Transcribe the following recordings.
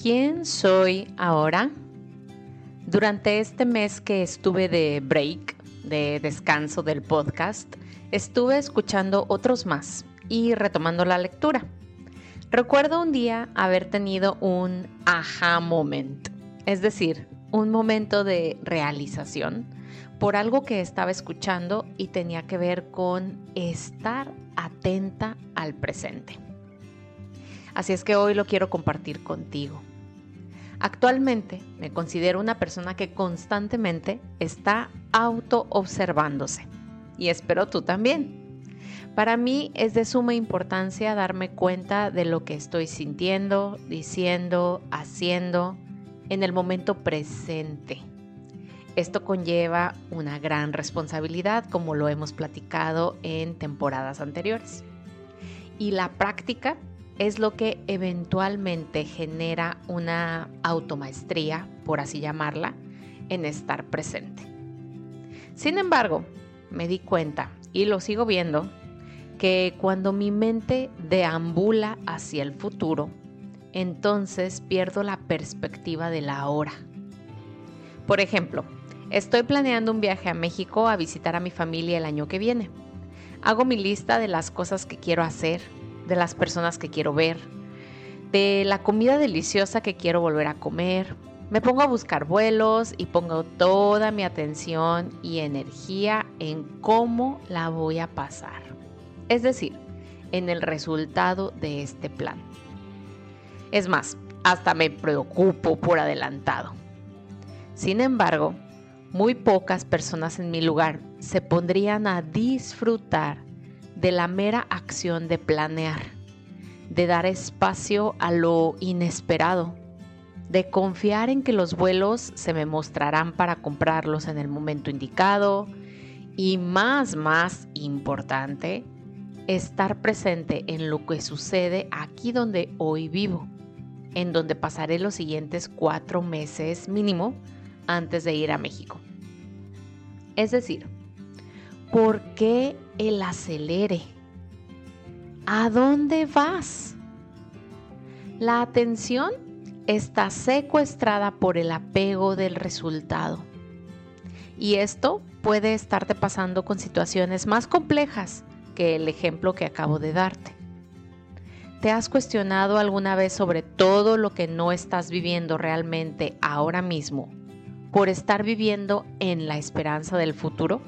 ¿Quién soy ahora? Durante este mes que estuve de break, de descanso del podcast, estuve escuchando otros más y retomando la lectura. Recuerdo un día haber tenido un aha moment, es decir, un momento de realización por algo que estaba escuchando y tenía que ver con estar atenta al presente. Así es que hoy lo quiero compartir contigo. Actualmente me considero una persona que constantemente está auto-observándose y espero tú también. Para mí es de suma importancia darme cuenta de lo que estoy sintiendo, diciendo, haciendo en el momento presente. Esto conlleva una gran responsabilidad, como lo hemos platicado en temporadas anteriores. Y la práctica es lo que eventualmente genera una automaestría, por así llamarla, en estar presente. Sin embargo, me di cuenta, y lo sigo viendo, que cuando mi mente deambula hacia el futuro, entonces pierdo la perspectiva de la hora. Por ejemplo, estoy planeando un viaje a México a visitar a mi familia el año que viene. Hago mi lista de las cosas que quiero hacer, de las personas que quiero ver, de la comida deliciosa que quiero volver a comer. Me pongo a buscar vuelos y pongo toda mi atención y energía en cómo la voy a pasar. Es decir, en el resultado de este plan. Es más, hasta me preocupo por adelantado. Sin embargo, muy pocas personas en mi lugar se pondrían a disfrutar de la mera acción de planear, de dar espacio a lo inesperado, de confiar en que los vuelos se me mostrarán para comprarlos en el momento indicado y más, más importante, estar presente en lo que sucede aquí donde hoy vivo, en donde pasaré los siguientes cuatro meses mínimo antes de ir a México. Es decir, ¿por qué el acelere. ¿A dónde vas? La atención está secuestrada por el apego del resultado. Y esto puede estarte pasando con situaciones más complejas que el ejemplo que acabo de darte. ¿Te has cuestionado alguna vez sobre todo lo que no estás viviendo realmente ahora mismo por estar viviendo en la esperanza del futuro?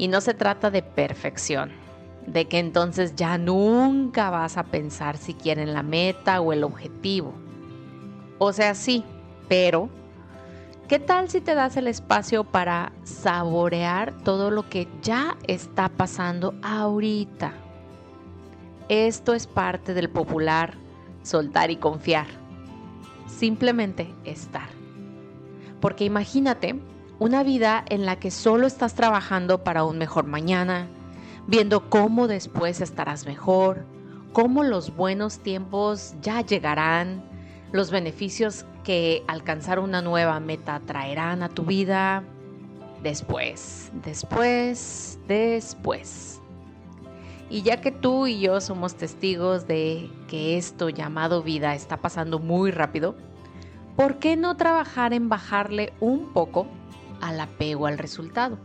Y no se trata de perfección, de que entonces ya nunca vas a pensar siquiera en la meta o el objetivo. O sea, sí, pero ¿qué tal si te das el espacio para saborear todo lo que ya está pasando ahorita? Esto es parte del popular soltar y confiar. Simplemente estar. Porque imagínate una vida en la que solo estás trabajando para un mejor mañana, viendo cómo después estarás mejor, cómo los buenos tiempos ya llegarán, los beneficios que alcanzar una nueva meta traerán a tu vida después, después, después. Y ya que tú y yo somos testigos de que esto llamado vida está pasando muy rápido, ¿por qué no trabajar en bajarle un poco al apego al resultado,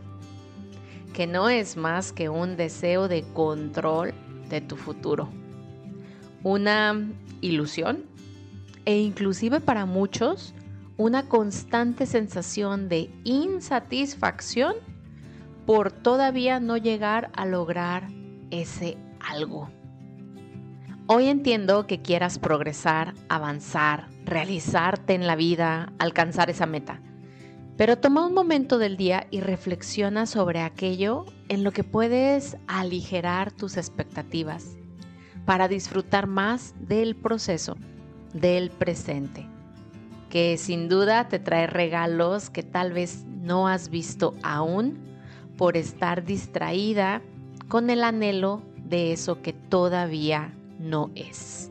que no es más que un deseo de control de tu futuro, una ilusión e inclusive para muchos una constante sensación de insatisfacción por todavía no llegar a lograr ese algo. Hoy entiendo que quieras progresar, avanzar, realizarte en la vida, alcanzar esa meta. Pero toma un momento del día y reflexiona sobre aquello en lo que puedes aligerar tus expectativas para disfrutar más del proceso, del presente, que sin duda te trae regalos que tal vez no has visto aún por estar distraída con el anhelo de eso que todavía no es.